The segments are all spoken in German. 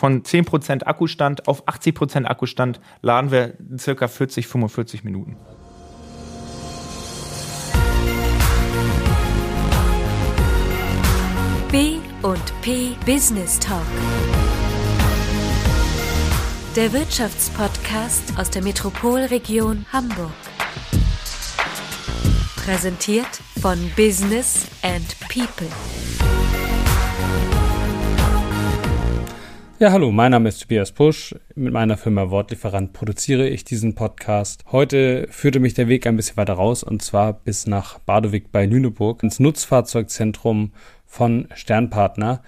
von 10% Akkustand auf 80% Akkustand laden wir circa 40, 45 Minuten. B und P Business Talk. Der Wirtschaftspodcast aus der Metropolregion Hamburg. Präsentiert von Business and People. Ja, hallo, mein Name ist Tobias Pusch. Mit meiner Firma Wortlieferant produziere ich diesen Podcast. Heute führte mich der Weg ein bisschen weiter raus und zwar bis nach Badowik bei Lüneburg ins Nutzfahrzeugzentrum von Sternpartner.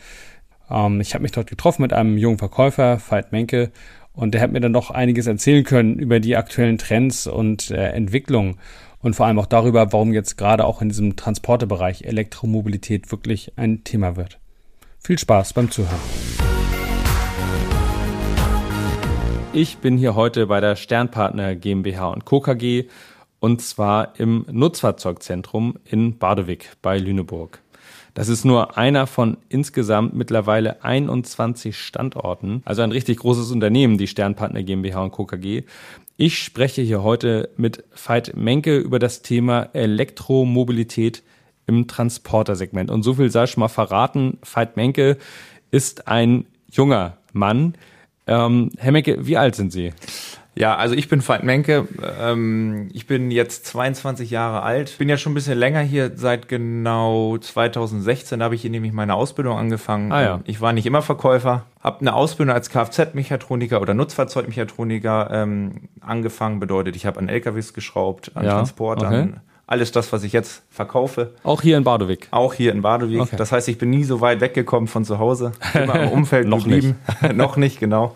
Ähm, ich habe mich dort getroffen mit einem jungen Verkäufer, Veit Menke, und der hat mir dann noch einiges erzählen können über die aktuellen Trends und äh, Entwicklungen und vor allem auch darüber, warum jetzt gerade auch in diesem Transportebereich Elektromobilität wirklich ein Thema wird. Viel Spaß beim Zuhören. Ich bin hier heute bei der Sternpartner GmbH und Co. KG und zwar im Nutzfahrzeugzentrum in Badewig bei Lüneburg. Das ist nur einer von insgesamt mittlerweile 21 Standorten, also ein richtig großes Unternehmen, die Sternpartner GmbH und Co. KG. Ich spreche hier heute mit Veit Menke über das Thema Elektromobilität im Transportersegment. Und so viel sei schon mal verraten. Veit Menke ist ein junger Mann, ähm, Herr Menke, wie alt sind Sie? Ja, also ich bin Veit Menke. Ähm, ich bin jetzt 22 Jahre alt. Bin ja schon ein bisschen länger hier, seit genau 2016 Da habe ich hier nämlich meine Ausbildung angefangen. Ah, ja. Ich war nicht immer Verkäufer, habe eine Ausbildung als Kfz-Mechatroniker oder Nutzfahrzeugmechatroniker ähm, angefangen. Bedeutet, ich habe an LKWs geschraubt, an ja, Transportern. Okay alles das, was ich jetzt verkaufe. Auch hier in Badowik? Auch hier in Badowik. Okay. Das heißt, ich bin nie so weit weggekommen von zu Hause. Immer im Umfeld noch geblieben. Nicht. noch nicht, genau.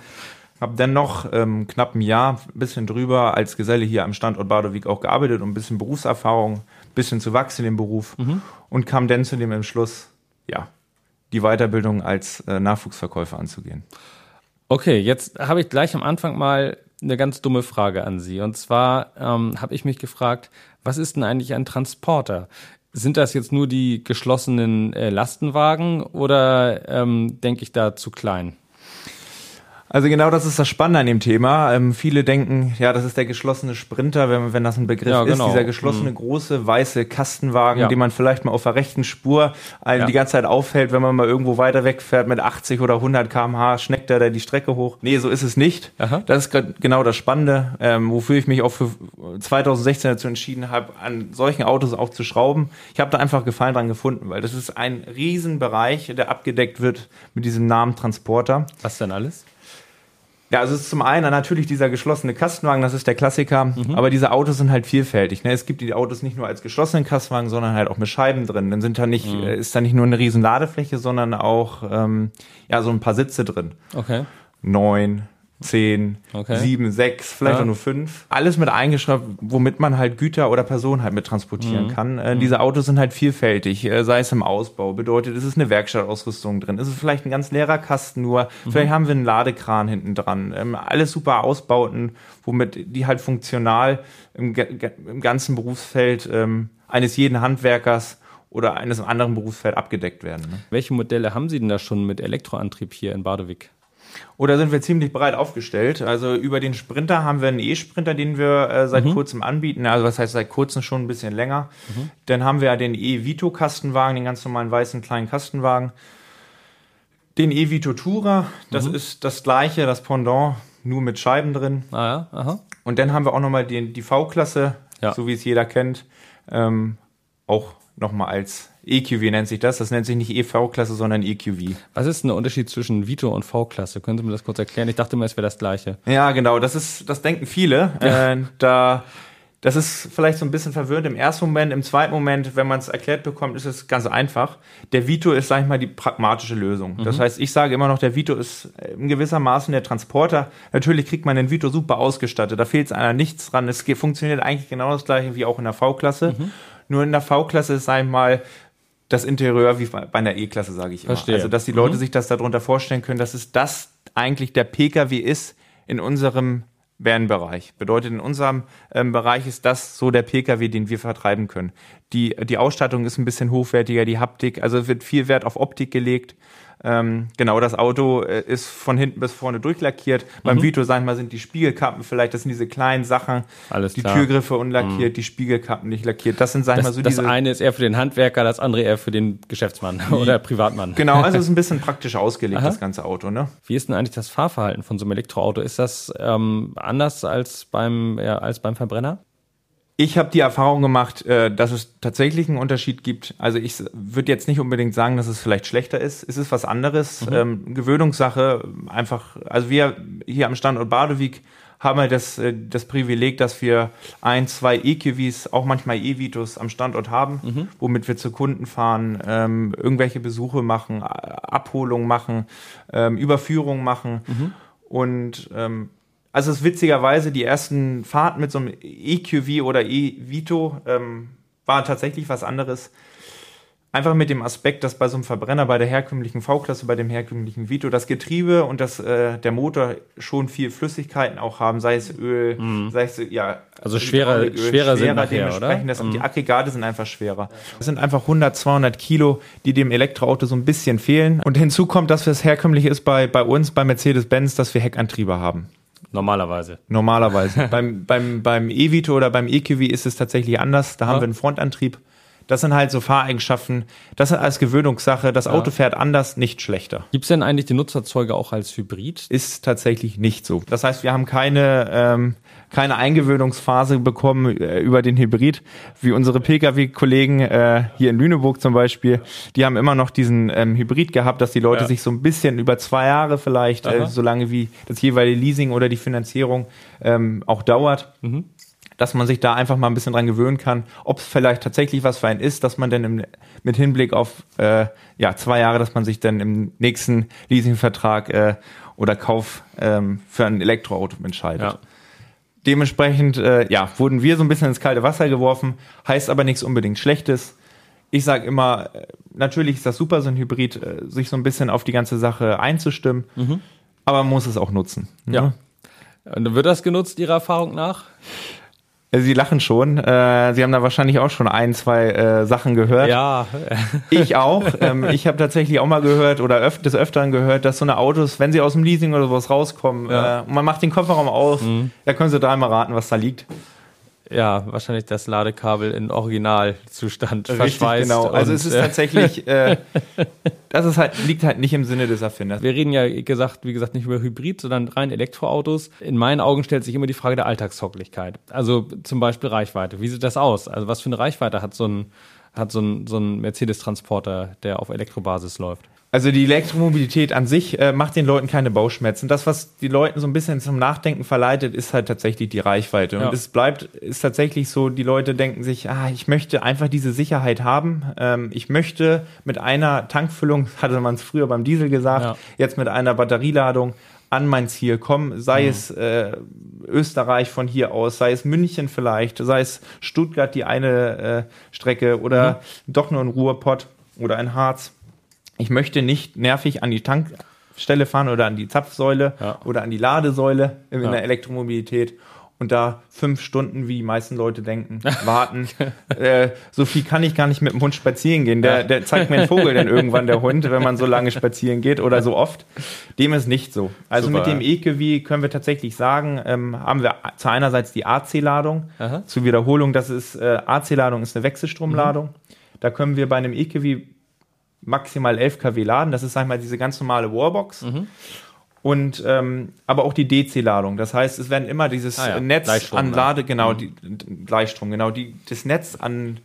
Hab dann noch ähm, knapp ein Jahr, ein bisschen drüber, als Geselle hier am Standort Badowik auch gearbeitet und ein bisschen Berufserfahrung, ein bisschen zu wachsen im Beruf mhm. und kam dann zu dem Entschluss, ja, die Weiterbildung als äh, Nachwuchsverkäufer anzugehen. Okay, jetzt habe ich gleich am Anfang mal eine ganz dumme Frage an Sie. Und zwar ähm, habe ich mich gefragt, was ist denn eigentlich ein Transporter? Sind das jetzt nur die geschlossenen äh, Lastenwagen oder ähm, denke ich da zu klein? Also genau das ist das Spannende an dem Thema. Ähm, viele denken, ja, das ist der geschlossene Sprinter, wenn, wenn das ein Begriff ja, genau. ist. Dieser geschlossene mhm. große weiße Kastenwagen, ja. den man vielleicht mal auf der rechten Spur einen ja. die ganze Zeit auffällt, wenn man mal irgendwo weiter wegfährt mit 80 oder 100 km/h, schneckt er da die Strecke hoch. Nee, so ist es nicht. Aha. Das ist genau das Spannende, ähm, wofür ich mich auch für 2016 dazu entschieden habe, an solchen Autos auch zu schrauben. Ich habe da einfach Gefallen dran gefunden, weil das ist ein Riesenbereich, der abgedeckt wird mit diesem Namen Transporter. Was denn alles? Ja, also es ist zum einen natürlich dieser geschlossene Kastenwagen, das ist der Klassiker, mhm. aber diese Autos sind halt vielfältig. Ne? Es gibt die Autos nicht nur als geschlossenen Kastenwagen, sondern halt auch mit Scheiben drin. Dann sind da nicht, mhm. Äh, ist da nicht nur eine riesen Ladefläche, sondern auch ähm, ja so ein paar Sitze drin. Okay. Neun, zehn, okay. sieben, sechs, vielleicht ja. auch nur fünf. Alles mit eingeschrieben, womit man halt Güter oder Personen halt mit transportieren mhm. kann. Äh, mhm. Diese Autos sind halt vielfältig, äh, sei es im Ausbau, bedeutet, es ist eine Werkstattausrüstung drin, es ist vielleicht ein ganz leerer Kasten nur, mhm. vielleicht haben wir einen Ladekran hinten dran. Ähm, alles super Ausbauten, womit die halt funktional im, im ganzen Berufsfeld ähm, eines jeden Handwerkers oder eines anderen Berufsfeld abgedeckt werden. Ne? Welche Modelle haben Sie denn da schon mit Elektroantrieb hier in Badewig? Oder sind wir ziemlich breit aufgestellt? Also über den Sprinter haben wir einen E-Sprinter, den wir äh, seit mhm. kurzem anbieten. Also was heißt seit kurzem schon ein bisschen länger. Mhm. Dann haben wir ja den E-Vito-Kastenwagen, den ganz normalen weißen kleinen Kastenwagen. Den E-Vito Tourer, das mhm. ist das gleiche, das Pendant, nur mit Scheiben drin. Ah ja, aha. Und dann haben wir auch nochmal die, die V-Klasse, ja. so wie es jeder kennt. Ähm, auch nochmal als EQV nennt sich das. Das nennt sich nicht EV-Klasse, sondern EQV. Was ist denn der Unterschied zwischen Vito und V-Klasse? Können Sie mir das kurz erklären? Ich dachte immer, es wäre das gleiche. Ja, genau. Das ist, das denken viele. Ja. Äh, da, das ist vielleicht so ein bisschen verwirrend im ersten Moment. Im zweiten Moment, wenn man es erklärt bekommt, ist es ganz einfach. Der Vito ist, sag ich mal, die pragmatische Lösung. Mhm. Das heißt, ich sage immer noch, der Vito ist in gewisser Maßen der Transporter. Natürlich kriegt man den Vito super ausgestattet. Da fehlt es einer nichts dran. Es funktioniert eigentlich genau das gleiche wie auch in der V-Klasse. Mhm. Nur in der V-Klasse ist einmal das Interieur wie bei einer E-Klasse, sage ich immer. Verstehe. Also, dass die Leute mhm. sich das darunter vorstellen können, dass es das eigentlich der Pkw ist in unserem Van-Bereich. Bedeutet, in unserem ähm, Bereich ist das so der Pkw, den wir vertreiben können. Die, die Ausstattung ist ein bisschen hochwertiger, die Haptik, also wird viel Wert auf Optik gelegt. Ähm, genau, das Auto äh, ist von hinten bis vorne durchlackiert. Mhm. Beim Vito, sag ich mal, sind die Spiegelkappen vielleicht, das sind diese kleinen Sachen. Alles die klar. Türgriffe unlackiert, mhm. die Spiegelkappen nicht lackiert. Das sind, sag ich mal, so das diese... Das eine ist eher für den Handwerker, das andere eher für den Geschäftsmann oder Privatmann. Genau, also es ist ein bisschen praktisch ausgelegt, das ganze Auto. Ne? Wie ist denn eigentlich das Fahrverhalten von so einem Elektroauto? Ist das ähm, anders als beim, ja, als beim Verbrenner? Ich habe die Erfahrung gemacht, äh, dass es tatsächlich einen Unterschied gibt. Also ich würde jetzt nicht unbedingt sagen, dass es vielleicht schlechter ist. Es ist was anderes. Mhm. Ähm, Gewöhnungssache, einfach, also wir hier am Standort Badewig haben halt das, äh, das Privileg, dass wir ein, zwei EQVs, auch manchmal E-Vitos am Standort haben, mhm. womit wir zu Kunden fahren, ähm, irgendwelche Besuche machen, Abholungen machen, ähm, Überführungen machen. Mhm. Und ähm, also es ist witzigerweise, die ersten Fahrten mit so einem EQV oder E-Vito ähm, waren tatsächlich was anderes. Einfach mit dem Aspekt, dass bei so einem Verbrenner, bei der herkömmlichen V-Klasse, bei dem herkömmlichen Vito, das Getriebe und das, äh, der Motor schon viel Flüssigkeiten auch haben, sei es Öl, mm. sei es, ja. Also schwerer, Öl, schwerer, schwerer sind nachher, oder? Das, mm. Die Aggregate sind einfach schwerer. Das sind einfach 100, 200 Kilo, die dem Elektroauto so ein bisschen fehlen. Und hinzu kommt, dass es herkömmlich ist bei, bei uns, bei Mercedes-Benz, dass wir Heckantriebe haben. Normalerweise. Normalerweise. beim beim, beim E-Vito oder beim EQV ist es tatsächlich anders. Da ja. haben wir einen Frontantrieb. Das sind halt so Fahreigenschaften. Das ist als Gewöhnungssache. Das ja. Auto fährt anders, nicht schlechter. Gibt es denn eigentlich die Nutzerzeuge auch als Hybrid? Ist tatsächlich nicht so. Das heißt, wir haben keine ähm, keine Eingewöhnungsphase bekommen äh, über den Hybrid, wie unsere Pkw-Kollegen äh, hier in Lüneburg zum Beispiel. Die haben immer noch diesen ähm, Hybrid gehabt, dass die Leute ja. sich so ein bisschen über zwei Jahre vielleicht, äh, so lange wie das jeweilige Leasing oder die Finanzierung ähm, auch dauert. Mhm dass man sich da einfach mal ein bisschen dran gewöhnen kann, ob es vielleicht tatsächlich was für einen ist, dass man dann im, mit Hinblick auf äh, ja, zwei Jahre, dass man sich dann im nächsten Leasingvertrag äh, oder Kauf ähm, für ein Elektroauto entscheidet. Ja. Dementsprechend, äh, ja, wurden wir so ein bisschen ins kalte Wasser geworfen, heißt aber nichts unbedingt Schlechtes. Ich sage immer, äh, natürlich ist das super, so ein Hybrid, äh, sich so ein bisschen auf die ganze Sache einzustimmen, mhm. aber man muss es auch nutzen. Ne? Ja. Und wird das genutzt, Ihrer Erfahrung nach? Äh, Sie lachen schon. Äh, Sie haben da wahrscheinlich auch schon ein, zwei äh, Sachen gehört. Ja. ich auch. Ähm, ich habe tatsächlich auch mal gehört oder öf des Öfteren gehört, dass so eine Autos, wenn sie aus dem Leasing oder sowas rauskommen ja. äh, und man macht den Kofferraum auf, mhm. da können Sie dreimal raten, was da liegt. Ja, wahrscheinlich das Ladekabel in Originalzustand Richtig, verschweißt. Genau. Also es ist tatsächlich, äh, das ist halt, liegt halt nicht im Sinne des Erfinders. Wir reden ja gesagt, wie gesagt, nicht über Hybrid, sondern rein Elektroautos. In meinen Augen stellt sich immer die Frage der Alltagstauglichkeit. Also zum Beispiel Reichweite. Wie sieht das aus? Also was für eine Reichweite hat so ein, hat so ein, so ein Mercedes-Transporter, der auf Elektrobasis läuft? Also die Elektromobilität an sich äh, macht den Leuten keine Bauchschmerzen. Das, was die Leuten so ein bisschen zum Nachdenken verleitet, ist halt tatsächlich die Reichweite. Ja. Und es bleibt, ist tatsächlich so, die Leute denken sich, ah, ich möchte einfach diese Sicherheit haben. Ähm, ich möchte mit einer Tankfüllung, hatte man es früher beim Diesel gesagt, ja. jetzt mit einer Batterieladung an mein Ziel kommen, sei mhm. es äh, Österreich von hier aus, sei es München vielleicht, sei es Stuttgart die eine äh, Strecke oder mhm. doch nur ein Ruhrpott oder ein Harz ich möchte nicht nervig an die Tankstelle fahren oder an die Zapfsäule ja. oder an die Ladesäule in ja. der Elektromobilität und da fünf Stunden, wie die meisten Leute denken, warten. äh, so viel kann ich gar nicht mit dem Hund spazieren gehen. Der, der zeigt mir einen Vogel dann irgendwann, der Hund, wenn man so lange spazieren geht oder so oft. Dem ist nicht so. Also Super, mit dem EQV können wir tatsächlich sagen, ähm, haben wir zu einerseits die AC-Ladung. Zur Wiederholung, das ist, äh, AC-Ladung ist eine Wechselstromladung. Mhm. Da können wir bei einem EQV maximal 11 kW laden. Das ist, sag ich mal, diese ganz normale Warbox. Mhm. Und ähm, aber auch die DC-Ladung. Das heißt, es werden immer dieses ah ja, Netz an Lade, genau, mhm. die, Gleichstrom, genau, die, das Netz an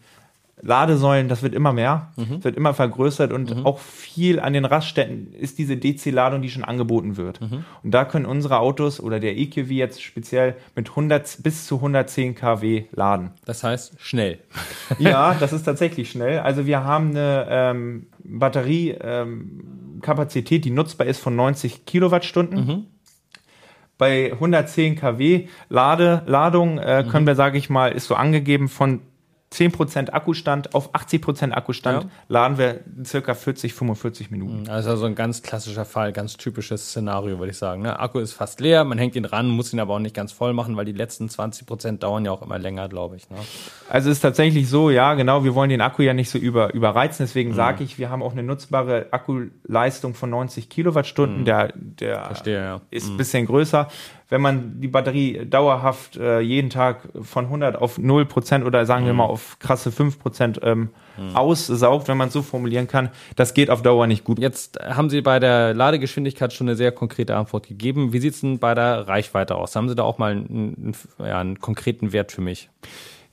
Ladesäulen, das wird immer mehr, mhm. wird immer vergrößert und mhm. auch viel an den Raststätten ist diese DC-Ladung, die schon angeboten wird. Mhm. Und da können unsere Autos oder der EQV jetzt speziell mit 100 bis zu 110 kW laden. Das heißt schnell. ja, das ist tatsächlich schnell. Also wir haben eine ähm, Batteriekapazität, ähm, die nutzbar ist von 90 Kilowattstunden. Mhm. Bei 110 kW Lade, Ladung äh, können mhm. wir, sage ich mal, ist so angegeben von 10% Akkustand auf 80% Akkustand ja. laden wir circa 40, 45 Minuten. Also so ein ganz klassischer Fall, ganz typisches Szenario, würde ich sagen. Ne? Akku ist fast leer, man hängt ihn ran, muss ihn aber auch nicht ganz voll machen, weil die letzten 20% dauern ja auch immer länger, glaube ich. Ne? Also es ist tatsächlich so, ja, genau, wir wollen den Akku ja nicht so über, überreizen, deswegen mhm. sage ich, wir haben auch eine nutzbare Akkuleistung von 90 Kilowattstunden. Mhm. Der, der Verstehe, ja. ist ein mhm. bisschen größer wenn man die Batterie dauerhaft äh, jeden Tag von 100 auf 0 Prozent oder sagen mhm. wir mal auf krasse 5 Prozent ähm, mhm. aussaugt, wenn man es so formulieren kann, das geht auf Dauer nicht gut. Jetzt haben Sie bei der Ladegeschwindigkeit schon eine sehr konkrete Antwort gegeben. Wie sieht es denn bei der Reichweite aus? Haben Sie da auch mal einen, einen, ja, einen konkreten Wert für mich?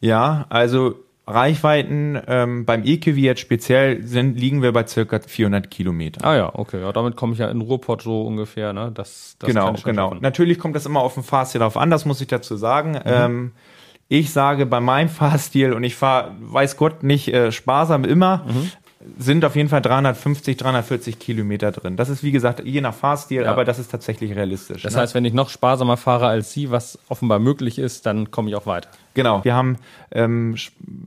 Ja, also Reichweiten ähm, beim EQV jetzt speziell sind, liegen wir bei circa 400 Kilometer. Ah ja, okay. Ja, damit komme ich ja in Ruhrpott so ungefähr. Ne? Das, das genau, genau. Schaffen. Natürlich kommt das immer auf den Fahrstil drauf an, das muss ich dazu sagen. Mhm. Ähm, ich sage bei meinem Fahrstil, und ich fahre, weiß Gott, nicht äh, sparsam immer, mhm sind auf jeden Fall 350, 340 Kilometer drin. Das ist wie gesagt je nach Fahrstil, ja. aber das ist tatsächlich realistisch. Das ne? heißt, wenn ich noch sparsamer fahre als Sie, was offenbar möglich ist, dann komme ich auch weiter. Genau. Wir haben ähm,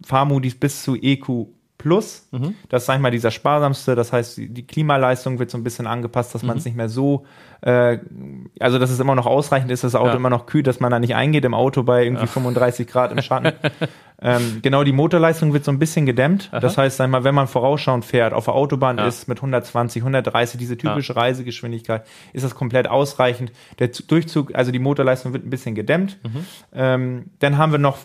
Fahrmodis bis zu EQ Plus. Mhm. Das ist, sag ich mal, dieser sparsamste. Das heißt, die Klimaleistung wird so ein bisschen angepasst, dass man es mhm. nicht mehr so, äh, also dass es immer noch ausreichend ist, dass das Auto ja. immer noch kühlt, dass man da nicht eingeht im Auto bei irgendwie ja. 35 Grad im Schatten. ähm, genau, die Motorleistung wird so ein bisschen gedämmt. Aha. Das heißt, sag ich mal, wenn man vorausschauend fährt, auf der Autobahn ja. ist mit 120, 130, diese typische Reisegeschwindigkeit, ist das komplett ausreichend. Der Durchzug, also die Motorleistung wird ein bisschen gedämmt. Mhm. Ähm, dann haben wir noch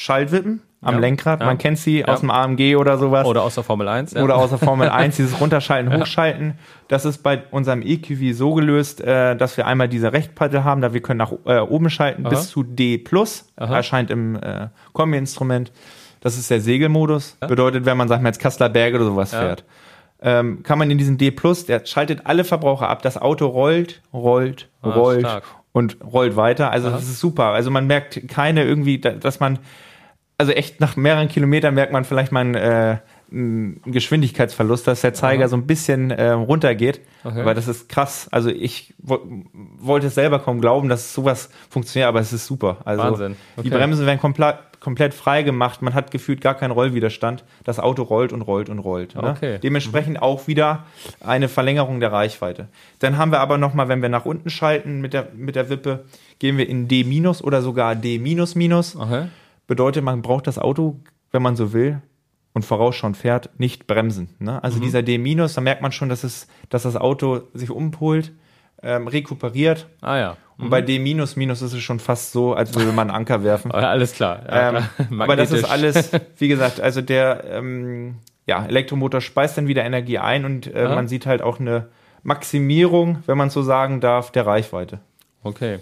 Schaltwippen am ja, Lenkrad. Ja. Man kennt sie ja. aus dem AMG oder sowas. Oder aus der Formel 1. Oder aus der Formel 1, dieses Runterschalten, Hochschalten. Das ist bei unserem EQV so gelöst, äh, dass wir einmal diese Rechtpaddel haben, da wir können nach äh, oben schalten Aha. bis zu D+, Aha. erscheint im äh, Kombi-Instrument. Das ist der Segelmodus. Bedeutet, wenn man, sagt mal, jetzt Kassler Berge oder sowas fährt, ähm, kann man in diesen D+, der schaltet alle Verbraucher ab. Das Auto rollt, rollt, ah, rollt stark. und rollt weiter. Also Aha. das ist super. Also man merkt keine irgendwie, dass man also echt nach mehreren Kilometern merkt man vielleicht mal einen, äh, einen Geschwindigkeitsverlust, dass der Zeiger Aha. so ein bisschen äh, runtergeht. Okay. Aber das ist krass. Also ich wollte es selber kaum glauben, dass sowas funktioniert, aber es ist super. Also Wahnsinn. Okay. Die Bremsen werden komplett komplett frei gemacht. Man hat gefühlt gar keinen Rollwiderstand. Das Auto rollt und rollt und rollt. Ne? Okay. Dementsprechend auch wieder eine Verlängerung der Reichweite. Dann haben wir aber nochmal, wenn wir nach unten schalten mit der, mit der Wippe, gehen wir in D- oder sogar D-. Okay bedeutet, man braucht das Auto, wenn man so will, und vorausschauend fährt, nicht bremsen. Ne? Also mhm. dieser D-, da merkt man schon, dass, es, dass das Auto sich umpolt, ähm, rekuperiert. Ah ja. Mhm. Und bei D minus minus ist es schon fast so, als würde man einen Anker werfen. alles klar. Ja, ähm, aber das ist alles, wie gesagt, also der ähm, ja, Elektromotor speist dann wieder Energie ein und äh, man sieht halt auch eine Maximierung, wenn man so sagen darf, der Reichweite. Okay.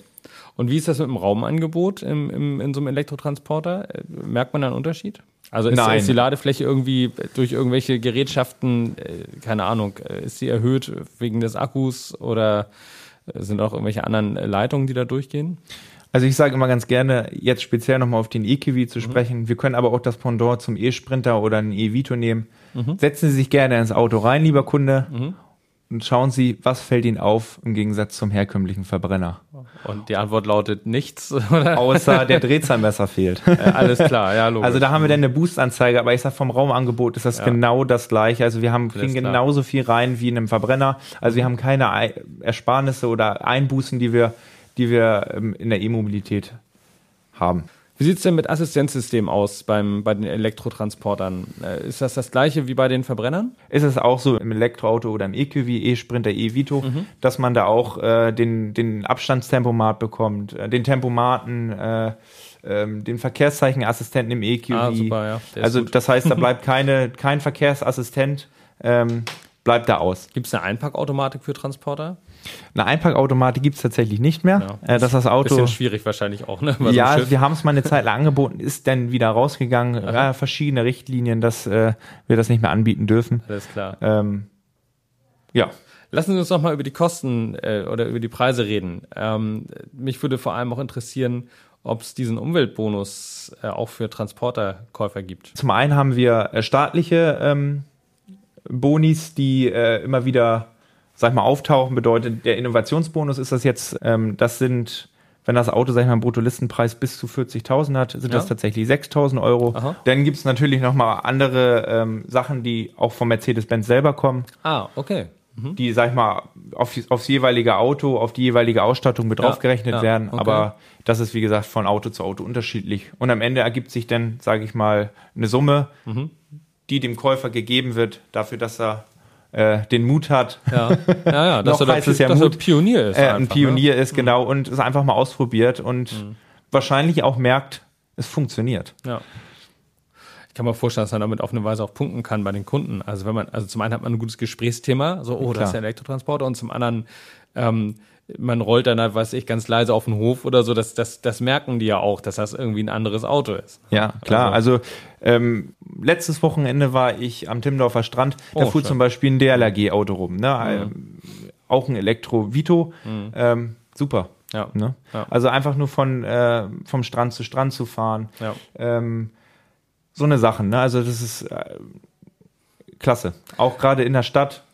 Und wie ist das mit dem Raumangebot im, im, in so einem Elektrotransporter? Äh, merkt man da einen Unterschied? Also ist, ist die Ladefläche irgendwie durch irgendwelche Gerätschaften, äh, keine Ahnung, äh, ist sie erhöht wegen des Akkus oder sind auch irgendwelche anderen Leitungen, die da durchgehen? Also ich sage immer ganz gerne, jetzt speziell nochmal auf den e-Kiwi zu mhm. sprechen. Wir können aber auch das Pendant zum E-Sprinter oder einen E-Vito nehmen. Mhm. Setzen Sie sich gerne ins Auto rein, lieber Kunde, mhm und schauen Sie, was fällt Ihnen auf im Gegensatz zum herkömmlichen Verbrenner? Und die Antwort lautet nichts, oder? Außer der Drehzahlmesser fehlt. Ja, alles klar, ja, logisch. Also da haben wir dann eine Boost-Anzeige, aber ich sag vom Raumangebot ist das ja. genau das gleiche. Also wir haben, kriegen genauso viel rein wie in einem Verbrenner. Also wir haben keine Ersparnisse oder Einbußen, die wir, die wir ähm, in der E-Mobilität haben. Wie sieht es denn mit Assistenzsystemen aus beim, bei den Elektrotransportern? Äh, ist das das gleiche wie bei den Verbrennern? Ist es auch so im Elektroauto oder im EQV, E-Sprinter, E-Vito, mhm. dass man da auch äh, den, den Abstandstempomat bekommt, äh, den Tempomaten, äh, ähm, den Verkehrszeichenassistenten im EQV. Ah, super, ja. Also das heißt, da bleibt keine, kein Verkehrsassistent, ähm, bleibt da aus. Gibt es eine Einpackautomatik für Transporter? Eine Einpackautomatik gibt es tatsächlich nicht mehr. Ja. Äh, dass das Auto. Bisschen schwierig wahrscheinlich auch, ne? Bei ja, so wir haben es mal eine Zeit lang angeboten, ist dann wieder rausgegangen. Ja, verschiedene Richtlinien, dass äh, wir das nicht mehr anbieten dürfen. Alles klar. Ähm, ja. Lassen Sie uns noch mal über die Kosten äh, oder über die Preise reden. Ähm, mich würde vor allem auch interessieren, ob es diesen Umweltbonus äh, auch für Transporterkäufer gibt. Zum einen haben wir äh, staatliche ähm, Bonis, die äh, immer wieder sag mal, auftauchen, bedeutet, der Innovationsbonus ist das jetzt, ähm, das sind wenn das Auto, sag ich mal, einen Bruttolistenpreis bis zu 40.000 hat, sind ja. das tatsächlich 6.000 Euro. Aha. Dann gibt's natürlich nochmal andere ähm, Sachen, die auch vom Mercedes-Benz selber kommen. Ah, okay. Mhm. Die, sag ich mal, auf, aufs jeweilige Auto, auf die jeweilige Ausstattung mit ja. draufgerechnet ja. werden. Okay. Aber das ist, wie gesagt, von Auto zu Auto unterschiedlich. Und am Ende ergibt sich dann, sage ich mal, eine Summe, mhm. die dem Käufer gegeben wird, dafür, dass er äh, den Mut hat. Ja, ja, ja dass, er, der, es ja dass Mut, er Pionier ist. Äh, ein Pionier ne? ist, genau, mhm. und es einfach mal ausprobiert und mhm. wahrscheinlich auch merkt, es funktioniert. Ja. Ich kann mir vorstellen, dass man damit auf eine Weise auch punkten kann bei den Kunden. Also wenn man, also zum einen hat man ein gutes Gesprächsthema, so, oh, Klar. das ist der Elektrotransporter, und zum anderen ähm, man rollt dann halt, weiß ich, ganz leise auf den Hof oder so, das, das, das merken die ja auch, dass das irgendwie ein anderes Auto ist. Ja, klar. Also, also ähm, letztes Wochenende war ich am Timmendorfer Strand, da oh, fuhr schön. zum Beispiel ein DLRG-Auto rum, ne? Mhm. Auch ein Elektro-Vito. Mhm. Ähm, super. Ja. Ne? ja. Also einfach nur von äh, vom Strand zu Strand zu fahren. Ja. Ähm, so eine Sache, ne? Also das ist äh, klasse. Auch gerade in der Stadt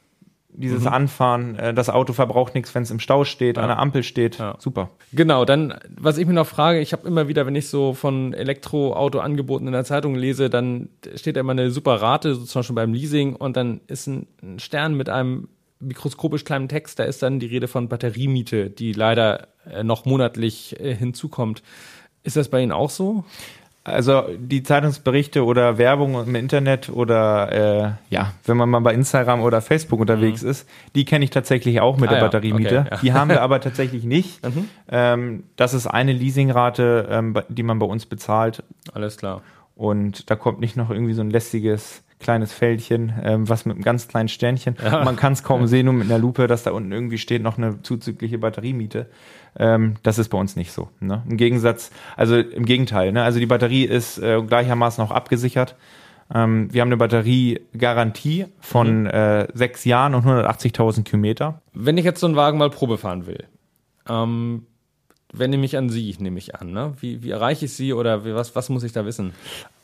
dieses mhm. Anfahren, äh, das Auto verbraucht nichts, wenn es im Stau steht, ja. an der Ampel steht. Ja. Super. Genau, dann, was ich mir noch frage, ich habe immer wieder, wenn ich so von Elektroauto-Angeboten in der Zeitung lese, dann steht da immer eine super Rate, so zum Beispiel beim Leasing, und dann ist ein, ein Stern mit einem mikroskopisch kleinen Text, da ist dann die Rede von Batteriemiete, die leider äh, noch monatlich äh, hinzukommt. Ist das bei Ihnen auch so? Also die Zeitungsberichte oder Werbung im Internet oder äh, ja, wenn man mal bei Instagram oder Facebook unterwegs mhm. ist, die kenne ich tatsächlich auch mit ah, der ja. Batteriemiete. Okay, ja. Die haben wir aber tatsächlich nicht. Mhm. Ähm, das ist eine Leasingrate, ähm, die man bei uns bezahlt. Alles klar. Und da kommt nicht noch irgendwie so ein lästiges kleines Feldchen, ähm, was mit einem ganz kleinen Sternchen. Ja. Man kann es kaum sehen, nur mit einer Lupe, dass da unten irgendwie steht noch eine zuzügliche Batteriemiete. Ähm, das ist bei uns nicht so. Ne? Im Gegensatz, also im Gegenteil, ne? also die Batterie ist äh, gleichermaßen auch abgesichert. Ähm, wir haben eine Batteriegarantie von mhm. äh, sechs Jahren und 180.000 Kilometer. Wenn ich jetzt so einen Wagen mal Probe fahren will, ähm, wende mich an Sie, nehme ich an. Ne? Wie, wie erreiche ich Sie oder wie, was, was muss ich da wissen?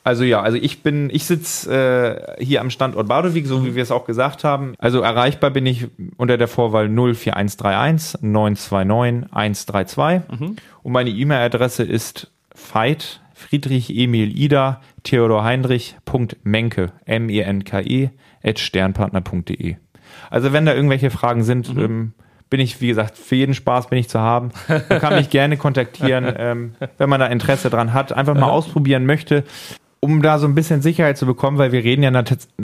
Also ja, also ich bin, ich sitze äh, hier am Standort Badewig, so wie wir es auch gesagt haben. Also erreichbar bin ich unter der Vorwahl 04131 929 132 mhm. und meine E-Mail-Adresse ist fight Friedrich Emil Ida Theodor Heinrich Menke M E N K E at sternpartner.de. Also wenn da irgendwelche Fragen sind, mhm. ähm, bin ich, wie gesagt, für jeden Spaß bin ich zu haben. Man kann mich gerne kontaktieren, ähm, wenn man da Interesse dran hat, einfach mal ausprobieren möchte um da so ein bisschen Sicherheit zu bekommen, weil wir reden ja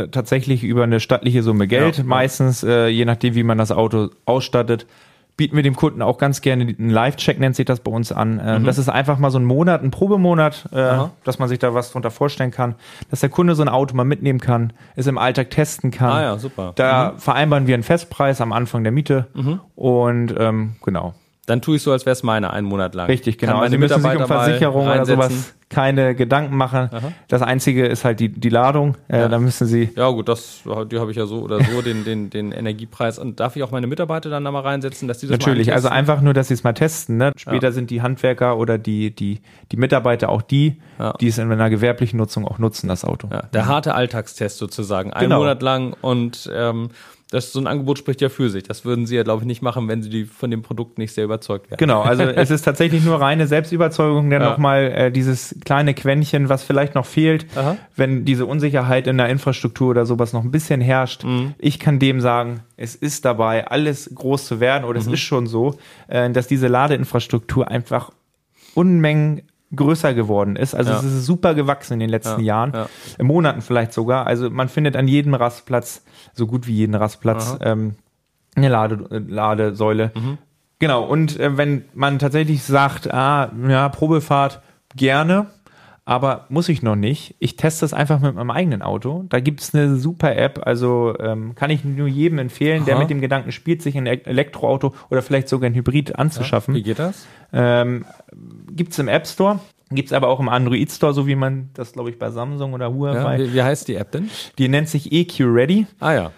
tatsächlich über eine stattliche Summe Geld, ja, meistens äh, je nachdem, wie man das Auto ausstattet, bieten wir dem Kunden auch ganz gerne einen Live-Check, nennt sich das bei uns an. Äh, mhm. Das ist einfach mal so ein Monat, ein Probemonat, äh, dass man sich da was drunter vorstellen kann, dass der Kunde so ein Auto mal mitnehmen kann, es im Alltag testen kann. Ah ja, super. Da mhm. vereinbaren wir einen Festpreis am Anfang der Miete mhm. und ähm, genau. Dann tue ich so, als wäre es meine, einen Monat lang. Richtig, genau. Also müssen sich um Versicherung oder sowas keine Gedanken machen. Aha. Das Einzige ist halt die, die Ladung. Äh, ja. Da müssen Sie. Ja, gut, das, die habe ich ja so oder so, den, den, den Energiepreis. Und darf ich auch meine Mitarbeiter dann da mal reinsetzen, dass die das Natürlich, also einfach nur, dass sie es mal testen. Ne? Später ja. sind die Handwerker oder die, die, die Mitarbeiter auch die, ja. die es in einer gewerblichen Nutzung auch nutzen, das Auto. Der harte Alltagstest sozusagen. Ein genau. Monat lang und ähm, das so ein Angebot spricht ja für sich. Das würden Sie ja, glaube ich, nicht machen, wenn Sie die, von dem Produkt nicht sehr überzeugt wären. Genau, also es ist tatsächlich nur reine Selbstüberzeugung, der ja. nochmal äh, dieses kleine Quäntchen, was vielleicht noch fehlt, Aha. wenn diese Unsicherheit in der Infrastruktur oder sowas noch ein bisschen herrscht. Mhm. Ich kann dem sagen, es ist dabei, alles groß zu werden oder mhm. es ist schon so, äh, dass diese Ladeinfrastruktur einfach Unmengen größer geworden ist. Also ja. es ist super gewachsen in den letzten ja, Jahren, ja. in Monaten vielleicht sogar. Also man findet an jedem Rastplatz so gut wie jeden Rastplatz ähm, eine Lade, Ladesäule. Mhm. Genau, und äh, wenn man tatsächlich sagt, ah, ja, Probefahrt gerne, aber muss ich noch nicht. Ich teste das einfach mit meinem eigenen Auto. Da gibt es eine super App, also ähm, kann ich nur jedem empfehlen, Aha. der mit dem Gedanken spielt, sich ein Elektroauto oder vielleicht sogar ein Hybrid anzuschaffen. Ja, wie geht das? Ähm, gibt es im App Store. Gibt es aber auch im Android Store, so wie man das, glaube ich, bei Samsung oder Huawei. Ja, wie, wie heißt die App denn? Die nennt sich EQ Ready. Ah ja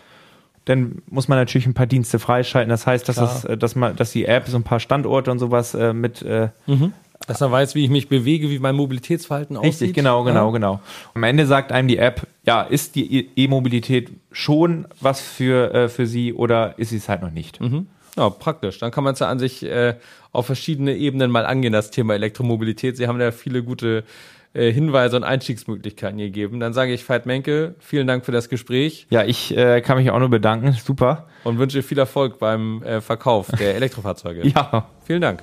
dann muss man natürlich ein paar Dienste freischalten. Das heißt, dass, es, äh, dass, man, dass die App so ein paar Standorte und sowas äh, mit. Äh, mhm. Dass er weiß, wie ich mich bewege, wie mein Mobilitätsverhalten aussieht. Richtig, genau, genau, ja. genau. Am Ende sagt einem die App, ja, ist die E-Mobilität schon was für, äh, für Sie oder ist sie es halt noch nicht? Mhm. Ja, praktisch. Dann kann man es ja an sich äh, auf verschiedene Ebenen mal angehen, das Thema Elektromobilität. Sie haben ja viele gute äh, Hinweise und Einstiegsmöglichkeiten gegeben. Dann sage ich Veit Menke, vielen Dank für das Gespräch. Ja, ich äh, kann mich auch nur bedanken. Super. Und wünsche viel Erfolg beim äh, Verkauf der Elektrofahrzeuge. ja. Vielen Dank.